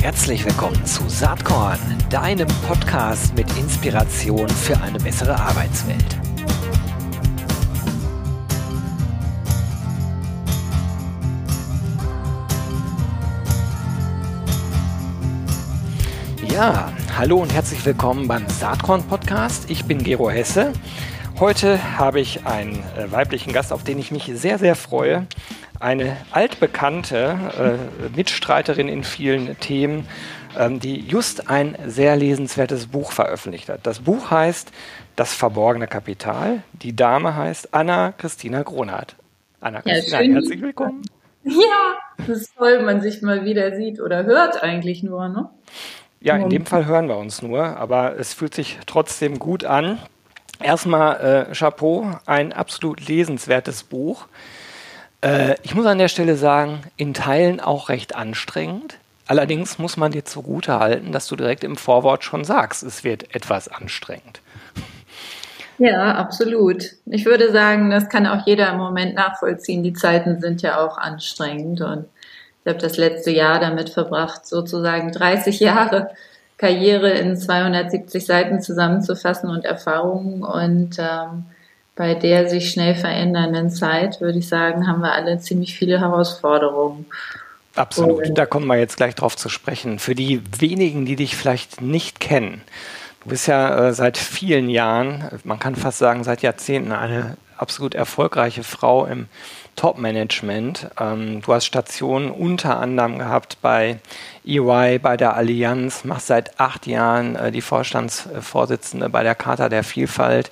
Herzlich willkommen zu Saatkorn, deinem Podcast mit Inspiration für eine bessere Arbeitswelt. Ja, hallo und herzlich willkommen beim Saatkorn Podcast. Ich bin Gero Hesse. Heute habe ich einen äh, weiblichen Gast, auf den ich mich sehr, sehr freue eine altbekannte äh, Mitstreiterin in vielen Themen, ähm, die just ein sehr lesenswertes Buch veröffentlicht hat. Das Buch heißt Das verborgene Kapital. Die Dame heißt Anna Christina Gronert. Anna Christina, ja, herzlich willkommen. Ja, das ist toll, man sich mal wieder sieht oder hört eigentlich nur, ne? Ja, in dem Fall hören wir uns nur, aber es fühlt sich trotzdem gut an. Erstmal äh, Chapeau, ein absolut lesenswertes Buch. Äh, ich muss an der Stelle sagen, in Teilen auch recht anstrengend. Allerdings muss man dir zugute halten, dass du direkt im Vorwort schon sagst, es wird etwas anstrengend. Ja, absolut. Ich würde sagen, das kann auch jeder im Moment nachvollziehen. Die Zeiten sind ja auch anstrengend und ich habe das letzte Jahr damit verbracht, sozusagen 30 Jahre Karriere in 270 Seiten zusammenzufassen und Erfahrungen und ähm, bei der sich schnell verändernden Zeit, würde ich sagen, haben wir alle ziemlich viele Herausforderungen. Absolut, Und da kommen wir jetzt gleich drauf zu sprechen. Für die wenigen, die dich vielleicht nicht kennen, du bist ja äh, seit vielen Jahren, man kann fast sagen seit Jahrzehnten, eine absolut erfolgreiche Frau im Top-Management. Ähm, du hast Stationen unter anderem gehabt bei EY, bei der Allianz, machst seit acht Jahren äh, die Vorstandsvorsitzende bei der Charta der Vielfalt.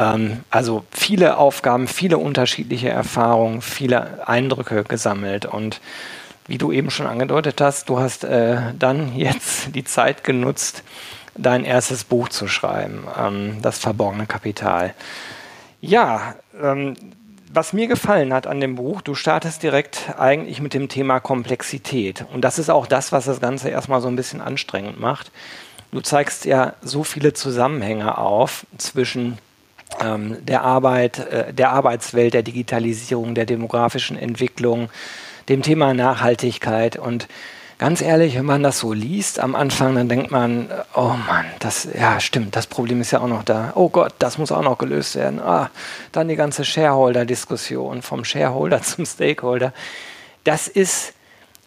Ähm, also viele Aufgaben, viele unterschiedliche Erfahrungen, viele Eindrücke gesammelt und wie du eben schon angedeutet hast, du hast äh, dann jetzt die Zeit genutzt, dein erstes Buch zu schreiben, ähm, Das verborgene Kapital. Ja, ähm, was mir gefallen hat an dem Buch, du startest direkt eigentlich mit dem Thema Komplexität. Und das ist auch das, was das Ganze erstmal so ein bisschen anstrengend macht. Du zeigst ja so viele Zusammenhänge auf zwischen der Arbeit, äh, der Arbeitswelt, der Digitalisierung, der demografischen Entwicklung, dem Thema Nachhaltigkeit und ganz ehrlich, wenn man das so liest am Anfang, dann denkt man, oh Mann, das, ja, stimmt, das Problem ist ja auch noch da. Oh Gott, das muss auch noch gelöst werden. Ah, dann die ganze Shareholder-Diskussion, vom Shareholder zum Stakeholder. Das ist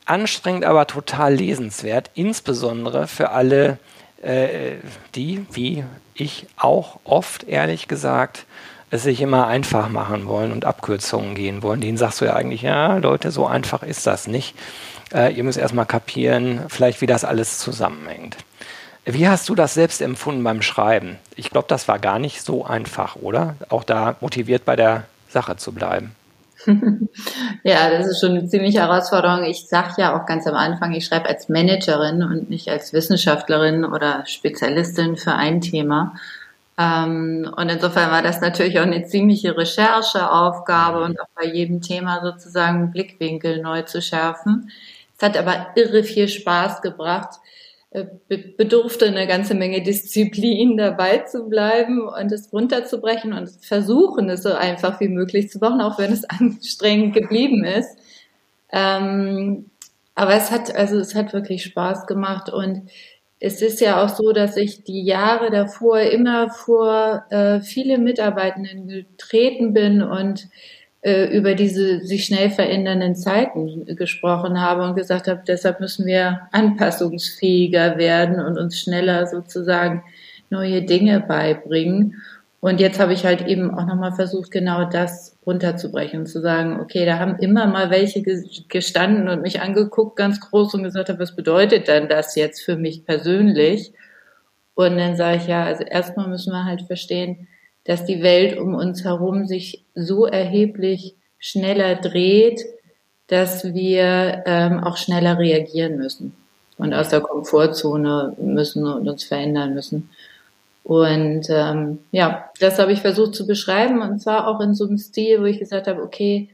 anstrengend, aber total lesenswert, insbesondere für alle, äh, die, wie ich auch oft, ehrlich gesagt, es sich immer einfach machen wollen und Abkürzungen gehen wollen. Denen sagst du ja eigentlich, ja, Leute, so einfach ist das nicht. Äh, ihr müsst erstmal kapieren, vielleicht wie das alles zusammenhängt. Wie hast du das selbst empfunden beim Schreiben? Ich glaube, das war gar nicht so einfach, oder? Auch da motiviert bei der Sache zu bleiben. ja, das ist schon eine ziemliche Herausforderung. Ich sage ja auch ganz am Anfang, ich schreibe als Managerin und nicht als Wissenschaftlerin oder Spezialistin für ein Thema. Ähm, und insofern war das natürlich auch eine ziemliche Rechercheaufgabe und auch bei jedem Thema sozusagen Blickwinkel neu zu schärfen. Es hat aber irre viel Spaß gebracht, bedurfte eine ganze Menge Disziplin dabei zu bleiben und es runterzubrechen und versuchen, es so einfach wie möglich zu machen, auch wenn es anstrengend geblieben ist. Ähm, aber es hat, also es hat wirklich Spaß gemacht und es ist ja auch so, dass ich die Jahre davor immer vor äh, viele Mitarbeitenden getreten bin und äh, über diese sich schnell verändernden Zeiten gesprochen habe und gesagt habe, deshalb müssen wir anpassungsfähiger werden und uns schneller sozusagen neue Dinge beibringen. Und jetzt habe ich halt eben auch nochmal versucht, genau das runterzubrechen und zu sagen, okay, da haben immer mal welche gestanden und mich angeguckt, ganz groß und gesagt, was bedeutet denn das jetzt für mich persönlich? Und dann sage ich, ja, also erstmal müssen wir halt verstehen, dass die Welt um uns herum sich so erheblich schneller dreht, dass wir ähm, auch schneller reagieren müssen und aus der Komfortzone müssen und uns verändern müssen. Und ähm, ja, das habe ich versucht zu beschreiben und zwar auch in so einem Stil, wo ich gesagt habe, okay,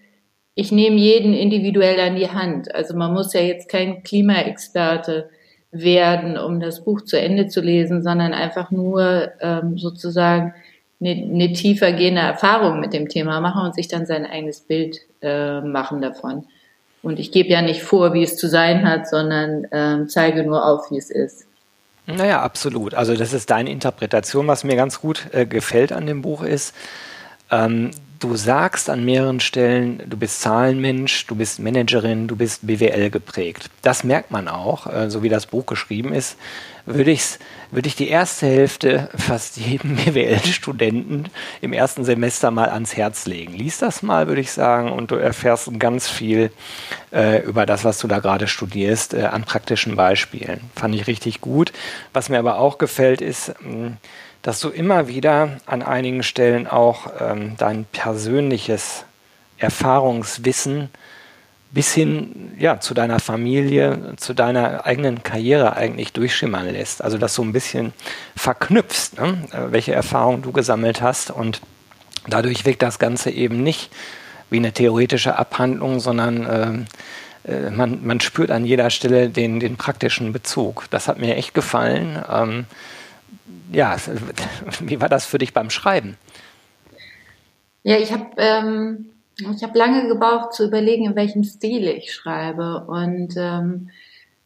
ich nehme jeden individuell an die Hand. Also man muss ja jetzt kein Klimaexperte werden, um das Buch zu Ende zu lesen, sondern einfach nur ähm, sozusagen eine, eine tiefer gehende Erfahrung mit dem Thema machen und sich dann sein eigenes Bild äh, machen davon. Und ich gebe ja nicht vor, wie es zu sein hat, sondern ähm, zeige nur auf, wie es ist. Naja, absolut. Also das ist deine Interpretation. Was mir ganz gut äh, gefällt an dem Buch ist, ähm, du sagst an mehreren Stellen, du bist Zahlenmensch, du bist Managerin, du bist BWL geprägt. Das merkt man auch, äh, so wie das Buch geschrieben ist. Würde, ich's, würde ich die erste Hälfte fast jedem BWL-Studenten im ersten Semester mal ans Herz legen. Lies das mal, würde ich sagen, und du erfährst ganz viel äh, über das, was du da gerade studierst, äh, an praktischen Beispielen. Fand ich richtig gut. Was mir aber auch gefällt, ist, mh, hm, dass du immer wieder an einigen Stellen auch ähm, dein persönliches Erfahrungswissen bis hin ja, zu deiner Familie, zu deiner eigenen Karriere eigentlich durchschimmern lässt. Also das so ein bisschen verknüpfst, ne? Äh, welche Erfahrungen du gesammelt hast. Und dadurch wirkt das Ganze eben nicht wie eine theoretische Abhandlung, sondern äh, äh, man, man spürt an jeder Stelle den, den praktischen Bezug. Das hat mir echt gefallen. Ähm, ja, wie war das für dich beim Schreiben? Ja, ich habe ähm, ich lange gebraucht zu überlegen, in welchem Stil ich schreibe und ähm,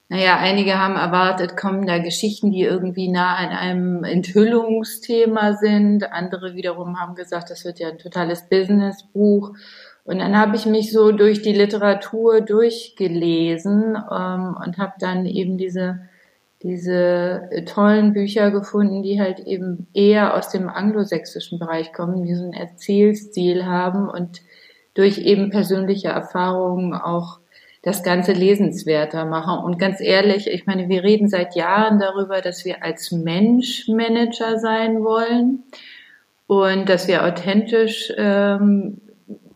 naja, einige haben erwartet, kommen da Geschichten, die irgendwie nah an einem Enthüllungsthema sind. Andere wiederum haben gesagt, das wird ja ein totales Businessbuch. Und dann habe ich mich so durch die Literatur durchgelesen ähm, und habe dann eben diese diese äh, tollen Bücher gefunden, die halt eben eher aus dem anglosächsischen Bereich kommen, die so einen Erzählstil haben und durch eben persönliche Erfahrungen auch das Ganze lesenswerter machen. Und ganz ehrlich, ich meine, wir reden seit Jahren darüber, dass wir als Mensch Manager sein wollen und dass wir authentisch ähm,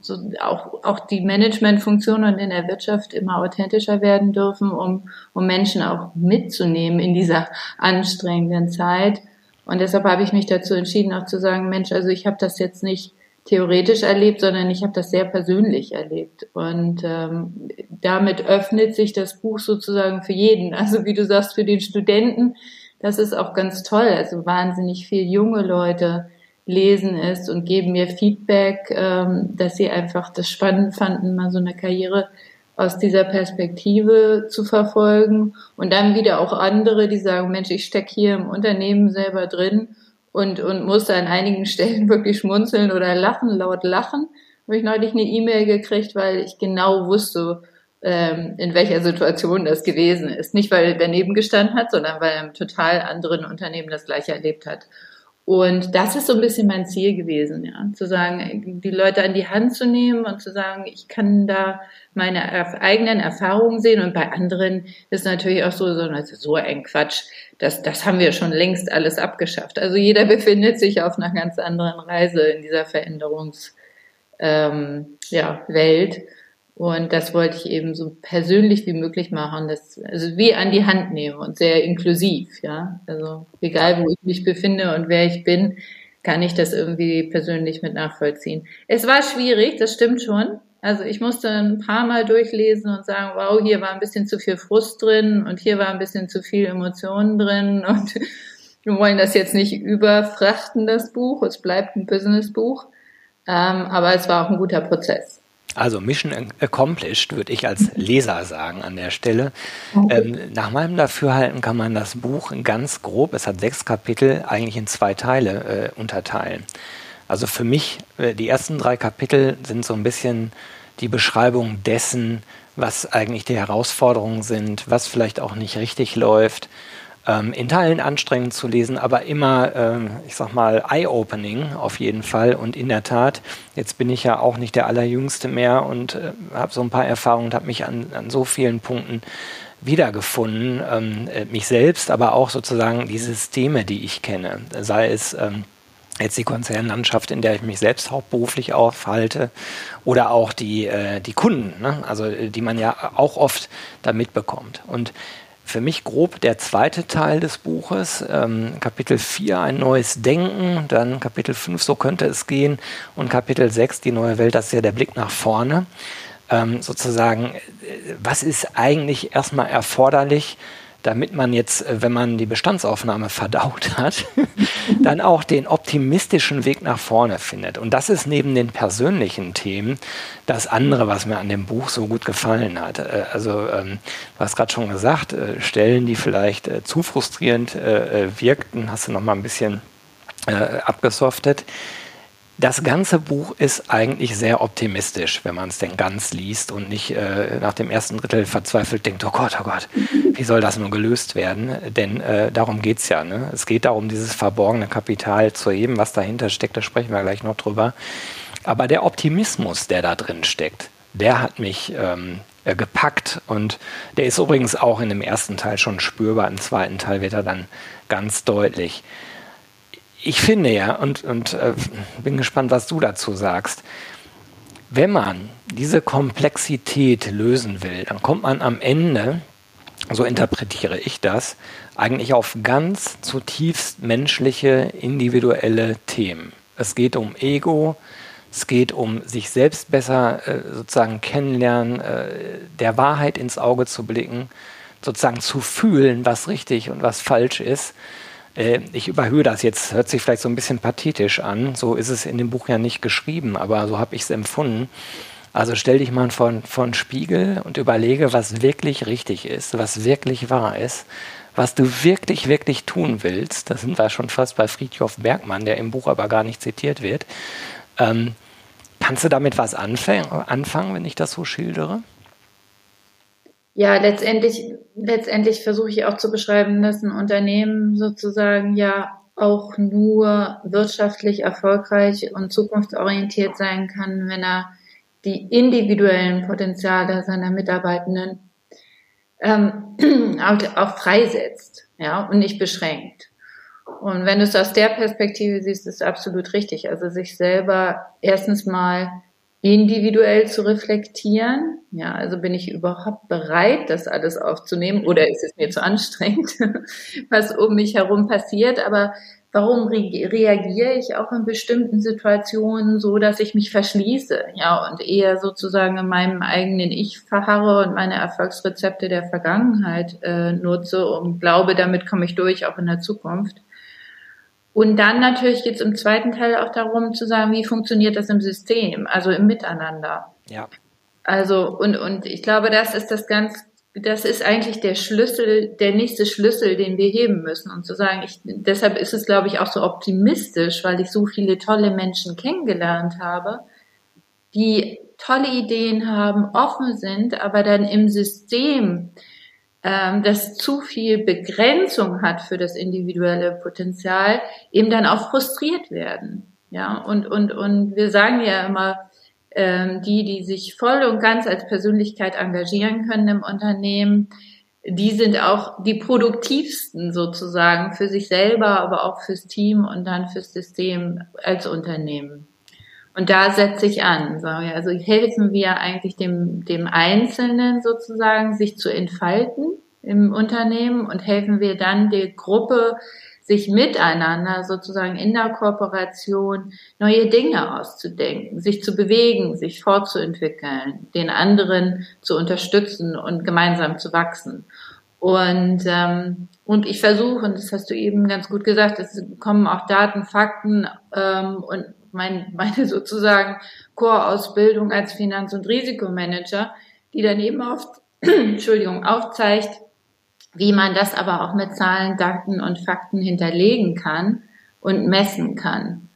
so auch, auch die Managementfunktionen in der Wirtschaft immer authentischer werden dürfen, um, um Menschen auch mitzunehmen in dieser anstrengenden Zeit. Und deshalb habe ich mich dazu entschieden, auch zu sagen, Mensch, also ich habe das jetzt nicht theoretisch erlebt, sondern ich habe das sehr persönlich erlebt. Und ähm, damit öffnet sich das Buch sozusagen für jeden. Also wie du sagst, für den Studenten, das ist auch ganz toll. Also wahnsinnig viel junge Leute, lesen ist und geben mir Feedback, ähm, dass sie einfach das spannend fanden, mal so eine Karriere aus dieser Perspektive zu verfolgen. Und dann wieder auch andere, die sagen, Mensch, ich stecke hier im Unternehmen selber drin und, und muss an einigen Stellen wirklich schmunzeln oder lachen, laut lachen. Habe ich neulich eine E-Mail gekriegt, weil ich genau wusste, ähm, in welcher Situation das gewesen ist. Nicht, weil er daneben gestanden hat, sondern weil er im total anderen Unternehmen das gleiche erlebt hat. Und das ist so ein bisschen mein Ziel gewesen, ja, zu sagen, die Leute an die Hand zu nehmen und zu sagen, ich kann da meine eigenen Erfahrungen sehen und bei anderen ist natürlich auch so, so, so ein Quatsch, das, das haben wir schon längst alles abgeschafft. Also jeder befindet sich auf einer ganz anderen Reise in dieser Veränderungs, ähm, ja, Welt. Und das wollte ich eben so persönlich wie möglich machen, das, also wie an die Hand nehmen und sehr inklusiv, ja. Also egal wo ich mich befinde und wer ich bin, kann ich das irgendwie persönlich mit nachvollziehen. Es war schwierig, das stimmt schon. Also ich musste ein paar Mal durchlesen und sagen, wow, hier war ein bisschen zu viel Frust drin und hier war ein bisschen zu viel Emotionen drin und wir wollen das jetzt nicht überfrachten, das Buch. Es bleibt ein Businessbuch. Ähm, aber es war auch ein guter Prozess. Also Mission accomplished, würde ich als Leser sagen an der Stelle. Ähm, nach meinem Dafürhalten kann man das Buch ganz grob, es hat sechs Kapitel, eigentlich in zwei Teile äh, unterteilen. Also für mich, äh, die ersten drei Kapitel sind so ein bisschen die Beschreibung dessen, was eigentlich die Herausforderungen sind, was vielleicht auch nicht richtig läuft, ähm, in Teilen anstrengend zu lesen, aber immer, ähm, ich sag mal, eye-opening auf jeden Fall. Und in der Tat, jetzt bin ich ja auch nicht der Allerjüngste mehr und äh, habe so ein paar Erfahrungen und habe mich an, an so vielen Punkten wiedergefunden, ähm, äh, mich selbst, aber auch sozusagen die Systeme, die ich kenne. Sei es ähm, jetzt die Konzernlandschaft, in der ich mich selbst hauptberuflich aufhalte, oder auch die, äh, die Kunden, ne? also die man ja auch oft da mitbekommt. Und für mich grob der zweite Teil des Buches. Ähm, Kapitel 4, ein neues Denken, dann Kapitel 5, so könnte es gehen, und Kapitel 6, die neue Welt, das ist ja der Blick nach vorne. Ähm, sozusagen, äh, was ist eigentlich erstmal erforderlich, damit man jetzt, äh, wenn man die Bestandsaufnahme verdaut hat, dann auch den optimistischen Weg nach vorne findet. Und das ist neben den persönlichen Themen das andere, was mir an dem Buch so gut gefallen hat. Äh, also ähm, du hast gerade schon gesagt, äh, Stellen, die vielleicht zu frustrierend wirkten, hast du noch mal ein bisschen abgesoftet das ganze Buch ist eigentlich sehr optimistisch, wenn man es denn ganz liest und nicht äh, nach dem ersten Drittel verzweifelt denkt, oh Gott, oh Gott, wie soll das nur gelöst werden? Denn äh, darum geht es ja. Ne? Es geht darum, dieses verborgene Kapital zu heben, was dahinter steckt, da sprechen wir gleich noch drüber. Aber der Optimismus, der da drin steckt, der hat mich ähm, äh, gepackt und der ist übrigens auch in dem ersten Teil schon spürbar, im zweiten Teil wird er dann ganz deutlich ich finde ja, und, und äh, bin gespannt, was du dazu sagst, wenn man diese Komplexität lösen will, dann kommt man am Ende, so interpretiere ich das, eigentlich auf ganz zutiefst menschliche, individuelle Themen. Es geht um Ego, es geht um sich selbst besser äh, sozusagen kennenlernen, äh, der Wahrheit ins Auge zu blicken, sozusagen zu fühlen, was richtig und was falsch ist. Äh, ich überhöhe das jetzt, hört sich vielleicht so ein bisschen pathetisch an. So ist es in dem Buch ja nicht geschrieben, aber so habe ich es empfunden. Also stell dich mal vor, vor einen Spiegel und überlege, was wirklich richtig ist, was wirklich wahr ist, was du wirklich, wirklich tun willst. Da sind wir schon fast bei Friedhof Bergmann, der im Buch aber gar nicht zitiert wird. Ähm, kannst du damit was anfangen, wenn ich das so schildere? Ja, letztendlich, letztendlich versuche ich auch zu beschreiben, dass ein Unternehmen sozusagen ja auch nur wirtschaftlich erfolgreich und zukunftsorientiert sein kann, wenn er die individuellen Potenziale seiner Mitarbeitenden ähm, auch, freisetzt, ja, und nicht beschränkt. Und wenn du es aus der Perspektive siehst, ist es absolut richtig. Also sich selber erstens mal individuell zu reflektieren. Ja, also bin ich überhaupt bereit, das alles aufzunehmen oder ist es mir zu anstrengend, was um mich herum passiert? Aber warum re reagiere ich auch in bestimmten Situationen so, dass ich mich verschließe? Ja, und eher sozusagen in meinem eigenen Ich verharre und meine Erfolgsrezepte der Vergangenheit äh, nutze und glaube, damit komme ich durch, auch in der Zukunft. Und dann natürlich geht es im zweiten Teil auch darum zu sagen, wie funktioniert das im System, also im Miteinander. Ja. Also, und, und ich glaube, das ist das ganz, das ist eigentlich der Schlüssel, der nächste Schlüssel, den wir heben müssen. Und zu sagen, ich, deshalb ist es, glaube ich, auch so optimistisch, weil ich so viele tolle Menschen kennengelernt habe, die tolle Ideen haben, offen sind, aber dann im System ähm, das zu viel Begrenzung hat für das individuelle Potenzial, eben dann auch frustriert werden. Ja, und, und, und wir sagen ja immer, ähm, die, die sich voll und ganz als Persönlichkeit engagieren können im Unternehmen, die sind auch die produktivsten sozusagen für sich selber, aber auch fürs Team und dann fürs System als Unternehmen. Und da setze ich an. Also helfen wir eigentlich dem, dem Einzelnen sozusagen, sich zu entfalten im Unternehmen und helfen wir dann der Gruppe, sich miteinander sozusagen in der Kooperation neue Dinge auszudenken, sich zu bewegen, sich fortzuentwickeln, den anderen zu unterstützen und gemeinsam zu wachsen. Und, ähm, und ich versuche, und das hast du eben ganz gut gesagt, es kommen auch Daten, Fakten ähm, und mein, meine sozusagen Core-Ausbildung als Finanz- und Risikomanager, die dann eben oft, Entschuldigung, aufzeigt, wie man das aber auch mit Zahlen, Daten und Fakten hinterlegen kann und messen kann.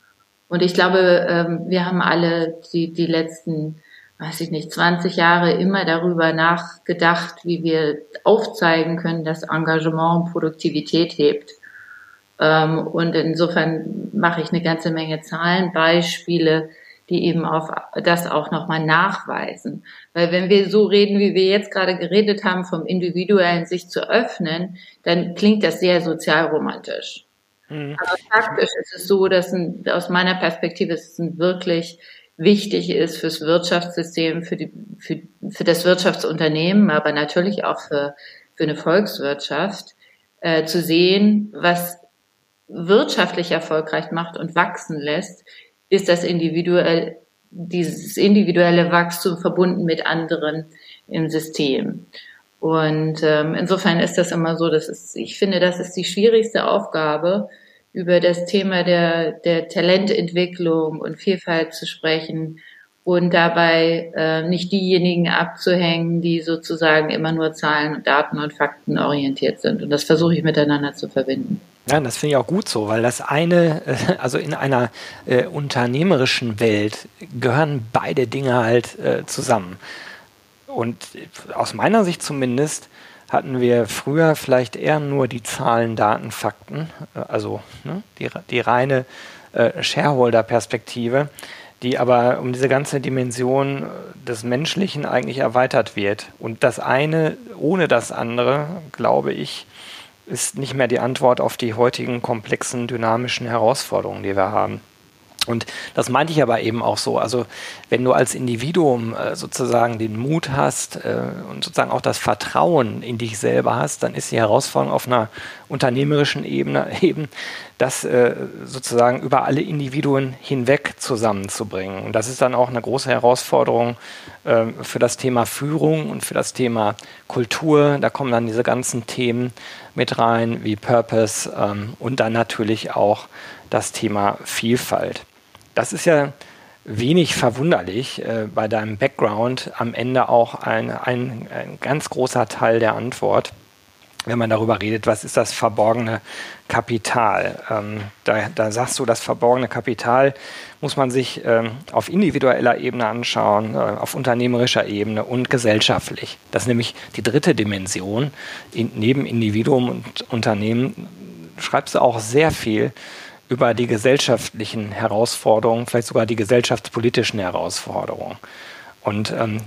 Und ich glaube, ähm, wir haben alle die, die letzten, weiß ich nicht, 20 Jahre immer darüber nachgedacht, wie wir aufzeigen können, dass Engagement Produktivität hebt. Ähm, und insofern mache ich eine ganze Menge Zahlenbeispiele, die eben auf das auch nochmal nachweisen. Weil wenn wir so reden, wie wir jetzt gerade geredet haben, vom Individuellen sich zu öffnen, dann klingt das sehr sozialromantisch. Mhm. Aber faktisch ist es so, dass ein, aus meiner Perspektive es ein wirklich wichtig ist fürs Wirtschaftssystem, für, die, für, für das Wirtschaftsunternehmen, aber natürlich auch für, für eine Volkswirtschaft, äh, zu sehen, was wirtschaftlich erfolgreich macht und wachsen lässt, ist das individuell, dieses individuelle Wachstum verbunden mit anderen im System. Und ähm, insofern ist das immer so, dass es, ich finde, das ist die schwierigste Aufgabe, über das Thema der, der Talententwicklung und Vielfalt zu sprechen und dabei äh, nicht diejenigen abzuhängen, die sozusagen immer nur Zahlen, Daten und Fakten orientiert sind. Und das versuche ich miteinander zu verbinden. Ja, das finde ich auch gut so, weil das eine, äh, also in einer äh, unternehmerischen Welt gehören beide Dinge halt äh, zusammen. Und aus meiner Sicht zumindest hatten wir früher vielleicht eher nur die Zahlen, Daten, Fakten, äh, also ne, die, die reine äh, Shareholder-Perspektive, die aber um diese ganze Dimension des Menschlichen eigentlich erweitert wird. Und das eine ohne das andere, glaube ich, ist nicht mehr die Antwort auf die heutigen komplexen, dynamischen Herausforderungen, die wir haben. Und das meinte ich aber eben auch so. Also wenn du als Individuum äh, sozusagen den Mut hast äh, und sozusagen auch das Vertrauen in dich selber hast, dann ist die Herausforderung auf einer unternehmerischen Ebene eben, das äh, sozusagen über alle Individuen hinweg zusammenzubringen. Und das ist dann auch eine große Herausforderung äh, für das Thema Führung und für das Thema Kultur. Da kommen dann diese ganzen Themen mit rein, wie Purpose ähm, und dann natürlich auch das Thema Vielfalt. Das ist ja wenig verwunderlich äh, bei deinem Background am Ende auch ein, ein, ein, ganz großer Teil der Antwort, wenn man darüber redet, was ist das verborgene Kapital. Ähm, da, da, sagst du, das verborgene Kapital muss man sich ähm, auf individueller Ebene anschauen, äh, auf unternehmerischer Ebene und gesellschaftlich. Das ist nämlich die dritte Dimension. In, neben Individuum und Unternehmen schreibst du auch sehr viel über die gesellschaftlichen Herausforderungen, vielleicht sogar die gesellschaftspolitischen Herausforderungen. Und ähm,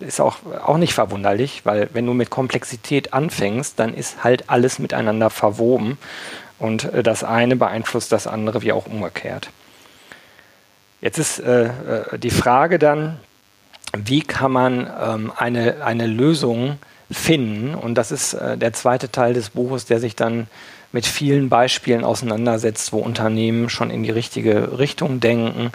ist auch, auch nicht verwunderlich, weil wenn du mit Komplexität anfängst, dann ist halt alles miteinander verwoben und äh, das eine beeinflusst das andere wie auch umgekehrt. Jetzt ist äh, äh die Frage dann, wie kann man ähm, eine, eine Lösung finden? Und das ist äh, der zweite Teil des Buches, der sich dann mit vielen Beispielen auseinandersetzt, wo Unternehmen schon in die richtige Richtung denken,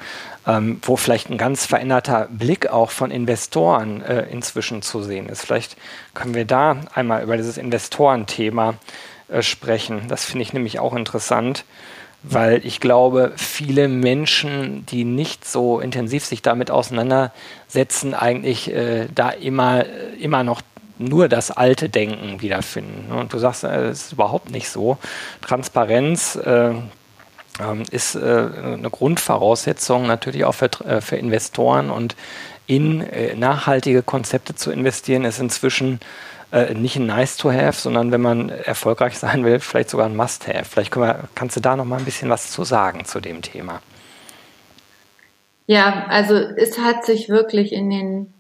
ähm, wo vielleicht ein ganz veränderter Blick auch von Investoren äh, inzwischen zu sehen ist. Vielleicht können wir da einmal über dieses Investorenthema äh, sprechen. Das finde ich nämlich auch interessant, weil ich glaube, viele Menschen, die nicht so intensiv sich damit auseinandersetzen, eigentlich äh, da immer, immer noch nur das alte Denken wiederfinden. Und du sagst, äh, es ist überhaupt nicht so. Transparenz äh, ähm, ist äh, eine Grundvoraussetzung natürlich auch für, äh, für Investoren und in äh, nachhaltige Konzepte zu investieren ist inzwischen nicht ein Nice to have, sondern wenn man erfolgreich sein will, vielleicht sogar ein Must have. Vielleicht wir, kannst du da noch mal ein bisschen was zu sagen zu dem Thema. Ja, also es hat sich wirklich in den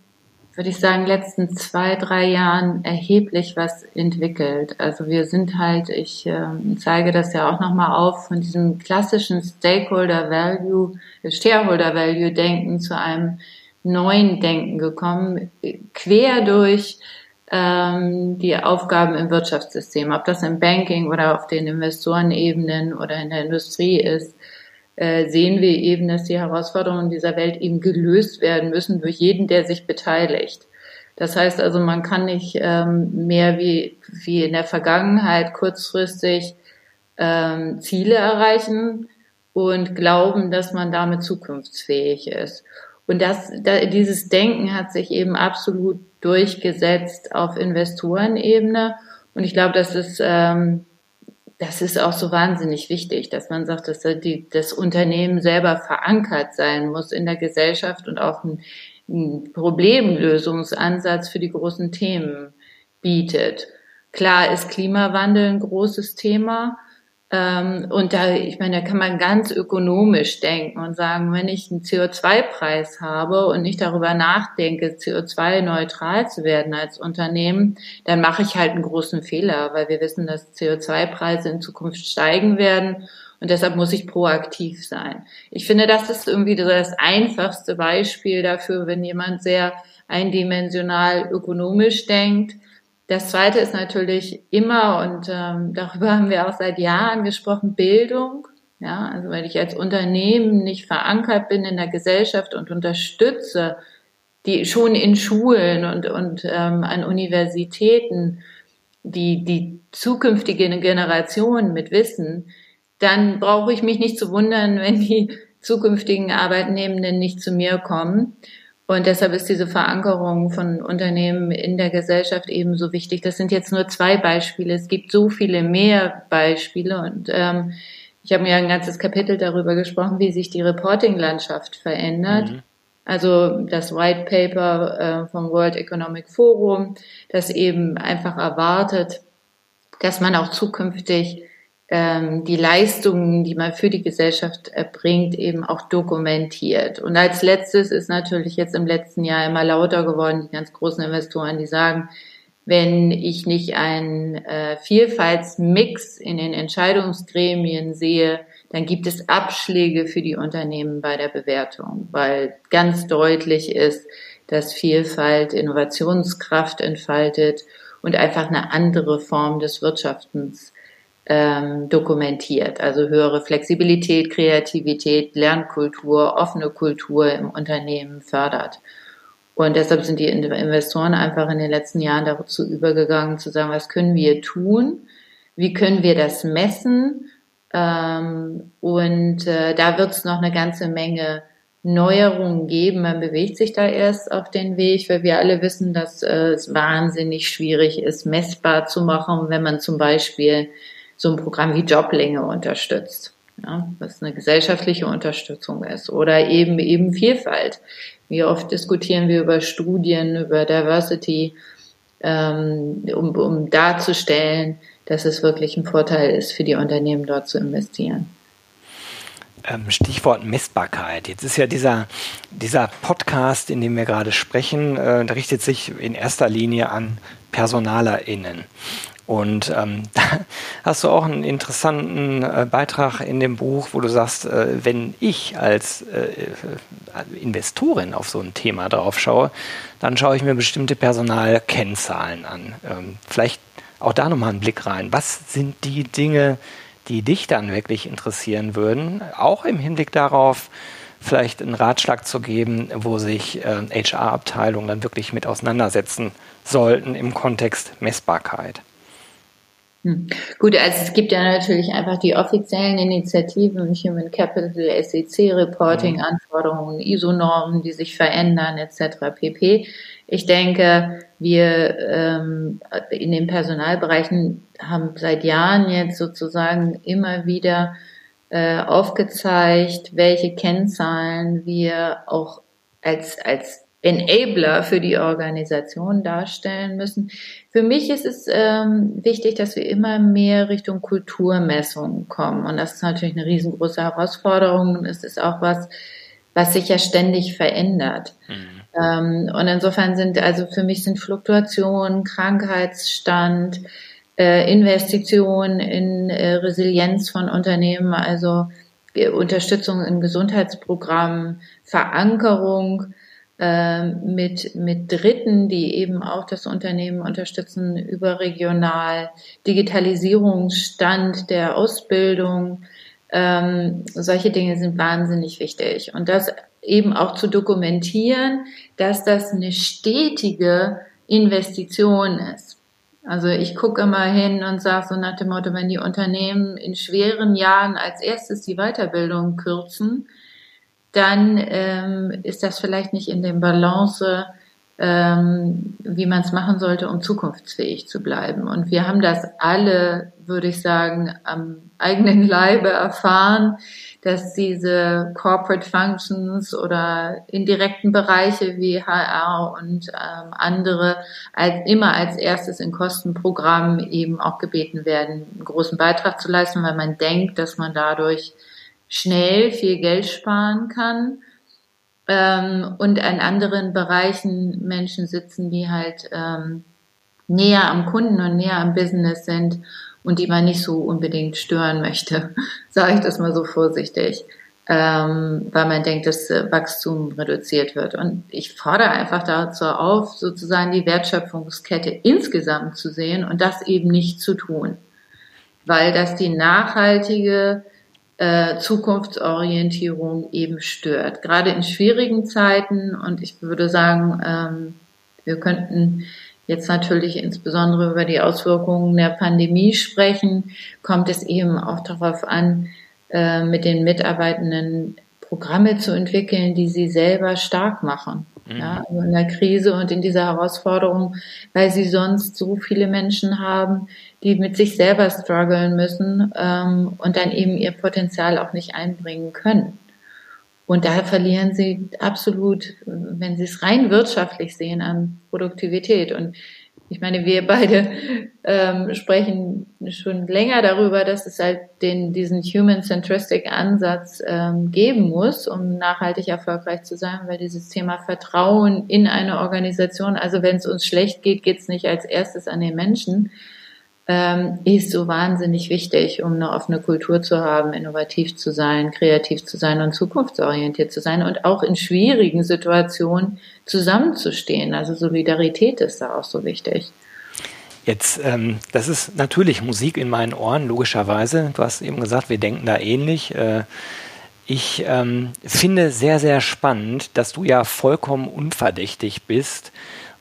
würde ich sagen, letzten zwei, drei Jahren erheblich was entwickelt. Also wir sind halt, ich äh, zeige das ja auch nochmal auf, von diesem klassischen Stakeholder Value, Shareholder Value Denken zu einem neuen Denken gekommen, quer durch ähm, die Aufgaben im Wirtschaftssystem, ob das im Banking oder auf den Investorenebenen oder in der Industrie ist äh, sehen wir eben, dass die Herausforderungen dieser Welt eben gelöst werden müssen durch jeden, der sich beteiligt. Das heißt also, man kann nicht ähm, mehr wie, wie in der Vergangenheit kurzfristig ähm, Ziele erreichen und glauben, dass man damit zukunftsfähig ist. Und das, da, dieses Denken hat sich eben absolut durchgesetzt auf Investorenebene. Und ich glaube, das ist ähm, das ist auch so wahnsinnig wichtig, dass man sagt, dass die, das Unternehmen selber verankert sein muss in der Gesellschaft und auch ein, ein Problemlösungsansatz für die großen Themen bietet. Klar ist Klimawandel ein großes Thema, ähm, und da, ich meine, da kann man ganz ökonomisch denken und sagen, wenn ich einen CO2-Preis habe und nicht darüber nachdenke, CO2-neutral zu werden als Unternehmen, dann mache ich halt einen großen Fehler, weil wir wissen, dass CO2-Preise in Zukunft steigen werden und deshalb muss ich proaktiv sein. Ich finde, das ist irgendwie das einfachste Beispiel dafür, wenn jemand sehr eindimensional ökonomisch denkt, das zweite ist natürlich immer, und ähm, darüber haben wir auch seit Jahren gesprochen, Bildung. Ja, also weil ich als Unternehmen nicht verankert bin in der Gesellschaft und unterstütze die schon in Schulen und, und ähm, an Universitäten die, die zukünftige Generation mit Wissen, dann brauche ich mich nicht zu wundern, wenn die zukünftigen Arbeitnehmenden nicht zu mir kommen. Und deshalb ist diese Verankerung von Unternehmen in der Gesellschaft ebenso wichtig. Das sind jetzt nur zwei Beispiele. Es gibt so viele mehr Beispiele und ähm, ich habe mir ein ganzes Kapitel darüber gesprochen, wie sich die Reporting-Landschaft verändert. Mhm. Also das White Paper äh, vom World Economic Forum, das eben einfach erwartet, dass man auch zukünftig die Leistungen, die man für die Gesellschaft erbringt, eben auch dokumentiert. Und als letztes ist natürlich jetzt im letzten Jahr immer lauter geworden, die ganz großen Investoren, die sagen, wenn ich nicht einen äh, Vielfaltsmix in den Entscheidungsgremien sehe, dann gibt es Abschläge für die Unternehmen bei der Bewertung, weil ganz deutlich ist, dass Vielfalt Innovationskraft entfaltet und einfach eine andere Form des Wirtschaftens ähm, dokumentiert. Also höhere Flexibilität, Kreativität, Lernkultur, offene Kultur im Unternehmen fördert. Und deshalb sind die Investoren einfach in den letzten Jahren dazu übergegangen zu sagen, was können wir tun? Wie können wir das messen? Ähm, und äh, da wird es noch eine ganze Menge Neuerungen geben. Man bewegt sich da erst auf den Weg, weil wir alle wissen, dass äh, es wahnsinnig schwierig ist, messbar zu machen, wenn man zum Beispiel so ein Programm wie Joblänge unterstützt, ja, was eine gesellschaftliche Unterstützung ist oder eben eben Vielfalt. Wie oft diskutieren wir über Studien, über Diversity, ähm, um, um darzustellen, dass es wirklich ein Vorteil ist für die Unternehmen dort zu investieren. Ähm, Stichwort Messbarkeit. Jetzt ist ja dieser, dieser Podcast, in dem wir gerade sprechen, äh, richtet sich in erster Linie an PersonalerInnen. Und ähm, da hast du auch einen interessanten äh, Beitrag in dem Buch, wo du sagst, äh, wenn ich als äh, Investorin auf so ein Thema drauf schaue, dann schaue ich mir bestimmte Personalkennzahlen an. Ähm, vielleicht auch da nochmal einen Blick rein. Was sind die Dinge, die dich dann wirklich interessieren würden? Auch im Hinblick darauf, vielleicht einen Ratschlag zu geben, wo sich äh, HR-Abteilungen dann wirklich mit auseinandersetzen sollten im Kontext Messbarkeit. Hm. Gut, also es gibt ja natürlich einfach die offiziellen Initiativen, Human Capital, SEC Reporting, mhm. Anforderungen, ISO-Normen, die sich verändern, etc. pp. Ich denke, wir ähm, in den Personalbereichen haben seit Jahren jetzt sozusagen immer wieder äh, aufgezeigt, welche Kennzahlen wir auch als, als Enabler für die Organisation darstellen müssen. Für mich ist es ähm, wichtig, dass wir immer mehr Richtung Kulturmessung kommen. Und das ist natürlich eine riesengroße Herausforderung. Und es ist auch was, was sich ja ständig verändert. Mhm. Ähm, und insofern sind, also für mich sind Fluktuationen, Krankheitsstand, äh, Investitionen in äh, Resilienz von Unternehmen, also äh, Unterstützung in Gesundheitsprogrammen, Verankerung mit, mit Dritten, die eben auch das Unternehmen unterstützen, überregional, Digitalisierungsstand der Ausbildung, ähm, solche Dinge sind wahnsinnig wichtig. Und das eben auch zu dokumentieren, dass das eine stetige Investition ist. Also ich gucke immer hin und sage so nach dem Motto, wenn die Unternehmen in schweren Jahren als erstes die Weiterbildung kürzen, dann ähm, ist das vielleicht nicht in dem Balance, ähm, wie man es machen sollte, um zukunftsfähig zu bleiben. Und wir haben das alle, würde ich sagen, am eigenen Leibe erfahren, dass diese Corporate Functions oder indirekten Bereiche wie HR und ähm, andere als, immer als erstes in Kostenprogrammen eben auch gebeten werden, einen großen Beitrag zu leisten, weil man denkt, dass man dadurch schnell viel Geld sparen kann. Ähm, und an anderen Bereichen Menschen sitzen, die halt ähm, näher am Kunden und näher am Business sind und die man nicht so unbedingt stören möchte, sage ich das mal so vorsichtig, ähm, weil man denkt, dass äh, Wachstum reduziert wird. Und ich fordere einfach dazu auf, sozusagen die Wertschöpfungskette insgesamt zu sehen und das eben nicht zu tun, weil das die nachhaltige äh, Zukunftsorientierung eben stört. Gerade in schwierigen Zeiten und ich würde sagen, ähm, wir könnten jetzt natürlich insbesondere über die Auswirkungen der Pandemie sprechen, kommt es eben auch darauf an, äh, mit den Mitarbeitenden Programme zu entwickeln, die sie selber stark machen. Mhm. Ja, also in der Krise und in dieser Herausforderung, weil sie sonst so viele Menschen haben, die mit sich selber strugglen müssen ähm, und dann eben ihr Potenzial auch nicht einbringen können. Und da verlieren sie absolut, wenn sie es rein wirtschaftlich sehen, an Produktivität. Und ich meine, wir beide ähm, sprechen schon länger darüber, dass es halt den, diesen human-centristic Ansatz ähm, geben muss, um nachhaltig erfolgreich zu sein, weil dieses Thema Vertrauen in eine Organisation, also wenn es uns schlecht geht, geht es nicht als erstes an den Menschen, ähm, ist so wahnsinnig wichtig, um eine offene Kultur zu haben, innovativ zu sein, kreativ zu sein und zukunftsorientiert zu sein und auch in schwierigen Situationen zusammenzustehen. Also Solidarität ist da auch so wichtig. Jetzt, ähm, das ist natürlich Musik in meinen Ohren, logischerweise. Du hast eben gesagt, wir denken da ähnlich. Äh, ich ähm, finde sehr, sehr spannend, dass du ja vollkommen unverdächtig bist,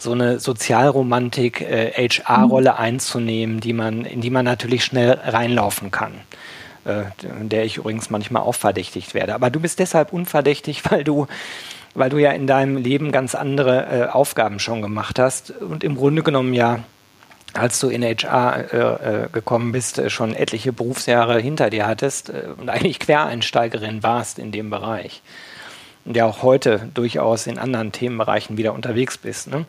so eine Sozialromantik, äh, HR-Rolle mhm. einzunehmen, die man, in die man natürlich schnell reinlaufen kann. Äh, der ich übrigens manchmal auch verdächtigt werde. Aber du bist deshalb unverdächtig, weil du, weil du ja in deinem Leben ganz andere äh, Aufgaben schon gemacht hast und im Grunde genommen ja als du in HR äh, äh, gekommen bist, äh, schon etliche Berufsjahre hinter dir hattest äh, und eigentlich Quereinsteigerin warst in dem Bereich ja auch heute durchaus in anderen Themenbereichen wieder unterwegs bist. Ne?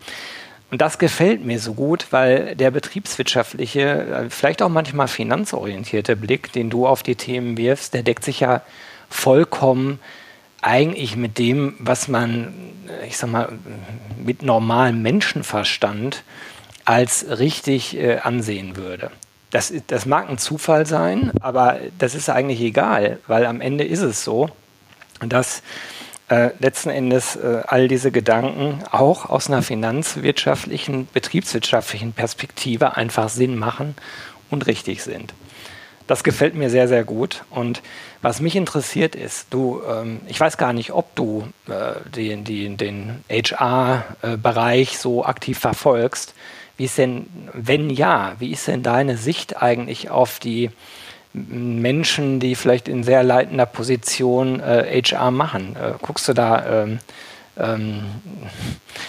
Und das gefällt mir so gut, weil der betriebswirtschaftliche, äh, vielleicht auch manchmal finanzorientierte Blick, den du auf die Themen wirfst, der deckt sich ja vollkommen eigentlich mit dem, was man, äh, ich sag mal, mit normalem Menschenverstand als richtig äh, ansehen würde. Das, das mag ein Zufall sein, aber das ist eigentlich egal, weil am Ende ist es so, dass äh, letzten Endes äh, all diese Gedanken auch aus einer finanzwirtschaftlichen, betriebswirtschaftlichen Perspektive einfach Sinn machen und richtig sind. Das gefällt mir sehr, sehr gut. Und was mich interessiert ist, du, ähm, ich weiß gar nicht, ob du äh, den, den, den HR-Bereich so aktiv verfolgst. Wie ist denn, wenn ja, wie ist denn deine Sicht eigentlich auf die Menschen, die vielleicht in sehr leitender Position äh, HR machen? Äh, guckst du da ähm, ähm,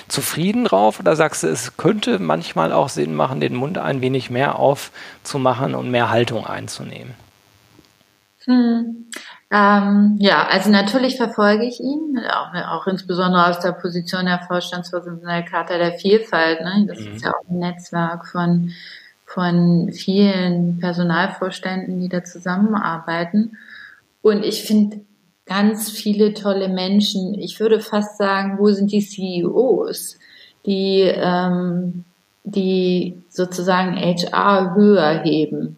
zufrieden drauf oder sagst du, es könnte manchmal auch Sinn machen, den Mund ein wenig mehr aufzumachen und mehr Haltung einzunehmen? Hm. Ähm, ja, also natürlich verfolge ich ihn, auch, auch, insbesondere aus der Position der Vorstandsvorsitzenden der Charta der Vielfalt. Ne? Das mhm. ist ja auch ein Netzwerk von von vielen Personalvorständen, die da zusammenarbeiten. Und ich finde ganz viele tolle Menschen. Ich würde fast sagen, wo sind die CEOs, die, ähm, die sozusagen HR höher heben,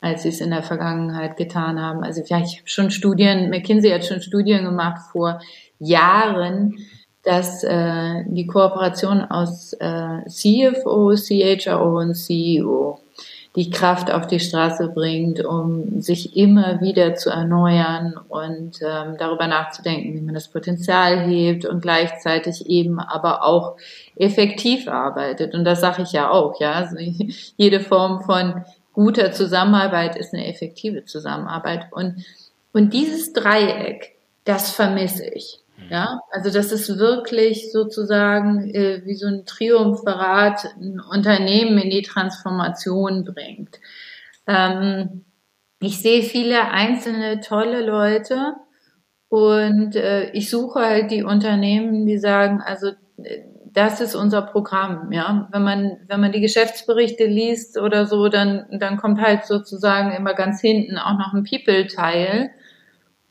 als sie es in der Vergangenheit getan haben. Also ja, ich habe schon Studien, McKinsey hat schon Studien gemacht vor Jahren, dass äh, die Kooperation aus äh, CFO, CHRO und CEO die Kraft auf die Straße bringt, um sich immer wieder zu erneuern und ähm, darüber nachzudenken, wie man das Potenzial hebt und gleichzeitig eben aber auch effektiv arbeitet. Und das sage ich ja auch, ja. Also jede Form von guter Zusammenarbeit ist eine effektive Zusammenarbeit. Und, und dieses Dreieck, das vermisse ich. Ja, also das ist wirklich sozusagen äh, wie so ein Triumphrat ein Unternehmen in die Transformation bringt. Ähm, ich sehe viele einzelne tolle Leute und äh, ich suche halt die Unternehmen, die sagen, also äh, das ist unser Programm, ja. Wenn man, wenn man die Geschäftsberichte liest oder so, dann, dann kommt halt sozusagen immer ganz hinten auch noch ein People-Teil.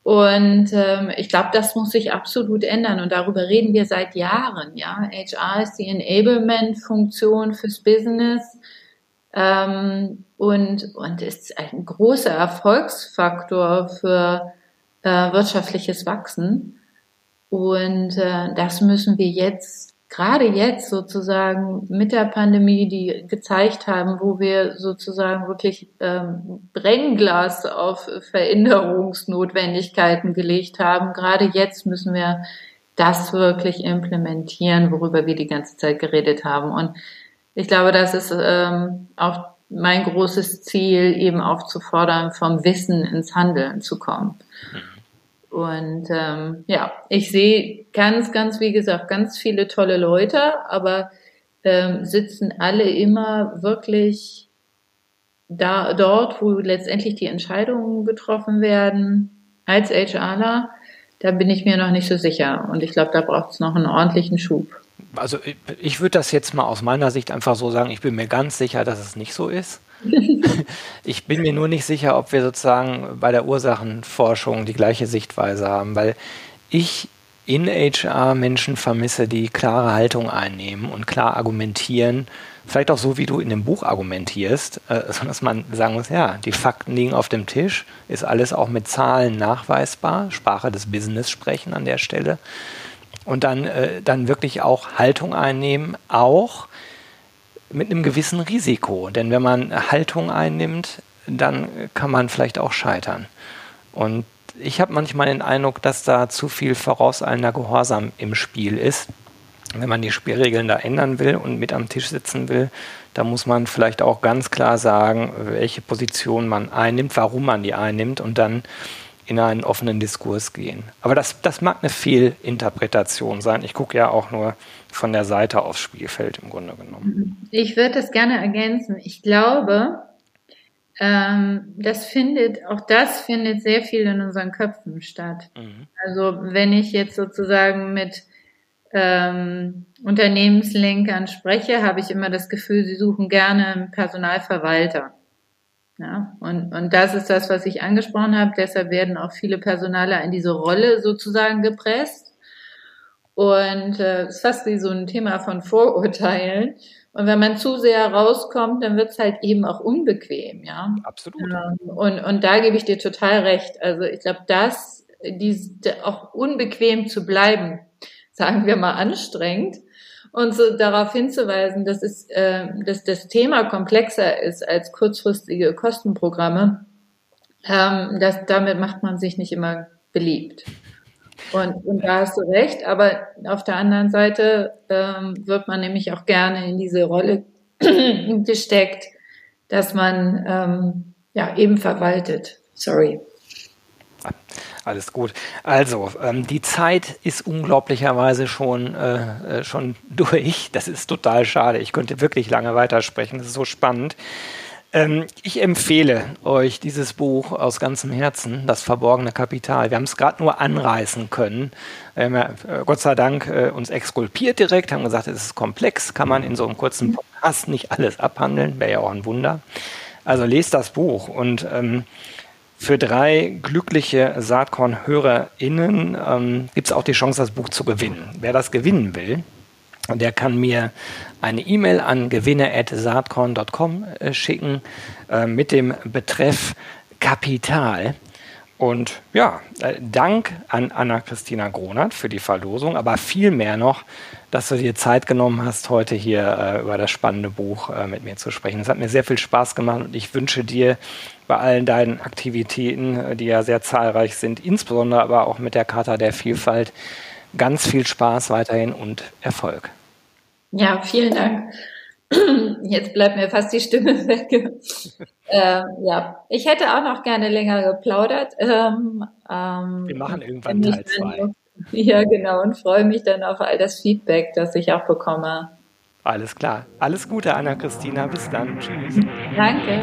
Und ähm, ich glaube, das muss sich absolut ändern. Und darüber reden wir seit Jahren. Ja, HR ist die Enablement-Funktion fürs Business ähm, und und ist ein großer Erfolgsfaktor für äh, wirtschaftliches Wachsen. Und äh, das müssen wir jetzt gerade jetzt sozusagen mit der Pandemie, die gezeigt haben, wo wir sozusagen wirklich ähm, Brennglas auf Veränderungsnotwendigkeiten gelegt haben, gerade jetzt müssen wir das wirklich implementieren, worüber wir die ganze Zeit geredet haben. Und ich glaube, das ist ähm, auch mein großes Ziel, eben aufzufordern, vom Wissen ins Handeln zu kommen. Und ähm, ja, ich sehe ganz, ganz, wie gesagt, ganz viele tolle Leute, aber ähm, sitzen alle immer wirklich da dort, wo letztendlich die Entscheidungen getroffen werden als HRler. Da bin ich mir noch nicht so sicher. Und ich glaube, da braucht es noch einen ordentlichen Schub. Also ich, würde das jetzt mal aus meiner Sicht einfach so sagen, ich bin mir ganz sicher, dass es nicht so ist. ich bin mir nur nicht sicher, ob wir sozusagen bei der Ursachenforschung die gleiche Sichtweise haben, weil ich in HR Menschen vermisse, die klare Haltung einnehmen und klar argumentieren, vielleicht auch so, wie du in dem Buch argumentierst, äh, dass man sagen muss, ja, die Fakten liegen auf dem Tisch, ist alles auch mit Zahlen nachweisbar, Sprache des Business sprechen an der Stelle und dann, äh, dann wirklich auch Haltung einnehmen, auch mit einem gewissen Risiko. Denn wenn man Haltung einnimmt, dann kann man vielleicht auch scheitern. Und ich habe manchmal den Eindruck, dass da zu viel vorauseilender Gehorsam im Spiel ist. Wenn man die Spielregeln da ändern will und mit am Tisch sitzen will, da muss man vielleicht auch ganz klar sagen, welche Position man einnimmt, warum man die einnimmt und dann in einen offenen Diskurs gehen. Aber das, das mag eine Fehlinterpretation sein. Ich gucke ja auch nur von der Seite aufs Spielfeld im Grunde genommen. Ich würde das gerne ergänzen. Ich glaube, ähm, das findet, auch das findet sehr viel in unseren Köpfen statt. Mhm. Also wenn ich jetzt sozusagen mit ähm, Unternehmenslenkern spreche, habe ich immer das Gefühl, sie suchen gerne einen Personalverwalter. Ja, und, und das ist das, was ich angesprochen habe. Deshalb werden auch viele Personaler in diese Rolle sozusagen gepresst. Und äh, ist fast wie so ein Thema von Vorurteilen. Und wenn man zu sehr rauskommt, dann wird es halt eben auch unbequem, ja. Absolut. Ähm, und, und da gebe ich dir total recht. Also ich glaube, das, die, auch unbequem zu bleiben, sagen wir mal anstrengend, und so darauf hinzuweisen, dass, es, äh, dass das Thema komplexer ist als kurzfristige Kostenprogramme, ähm, das, damit macht man sich nicht immer beliebt. Und, und da hast du recht, aber auf der anderen Seite ähm, wird man nämlich auch gerne in diese Rolle gesteckt, dass man ähm, ja eben verwaltet. Sorry. Alles gut. Also, ähm, die Zeit ist unglaublicherweise schon, äh, äh, schon durch. Das ist total schade. Ich könnte wirklich lange weitersprechen. Das ist so spannend. Ähm, ich empfehle euch dieses Buch aus ganzem Herzen, Das verborgene Kapital. Wir haben es gerade nur anreißen können. Wir haben äh, Gott sei Dank äh, uns exkulpiert direkt, haben gesagt, es ist komplex, kann man in so einem kurzen Podcast nicht alles abhandeln, wäre ja auch ein Wunder. Also lest das Buch und ähm, für drei glückliche Saatkorn-HörerInnen ähm, gibt es auch die Chance, das Buch zu gewinnen. Wer das gewinnen will, der kann mir eine E-Mail an gewinne.saatkorn.com äh, schicken äh, mit dem Betreff Kapital. Und ja, äh, Dank an Anna-Christina Gronert für die Verlosung, aber viel mehr noch, dass du dir Zeit genommen hast, heute hier äh, über das spannende Buch äh, mit mir zu sprechen. Es hat mir sehr viel Spaß gemacht und ich wünsche dir bei allen deinen Aktivitäten, äh, die ja sehr zahlreich sind, insbesondere aber auch mit der Charta der Vielfalt, ganz viel Spaß weiterhin und Erfolg. Ja, vielen Dank. Jetzt bleibt mir fast die Stimme weg. ähm, ja, ich hätte auch noch gerne länger geplaudert. Ähm, ähm, Wir machen irgendwann Teil 2. Ja, genau, und freue mich dann auf all das Feedback, das ich auch bekomme. Alles klar. Alles Gute, Anna-Christina. Bis dann. Tschüss. Danke.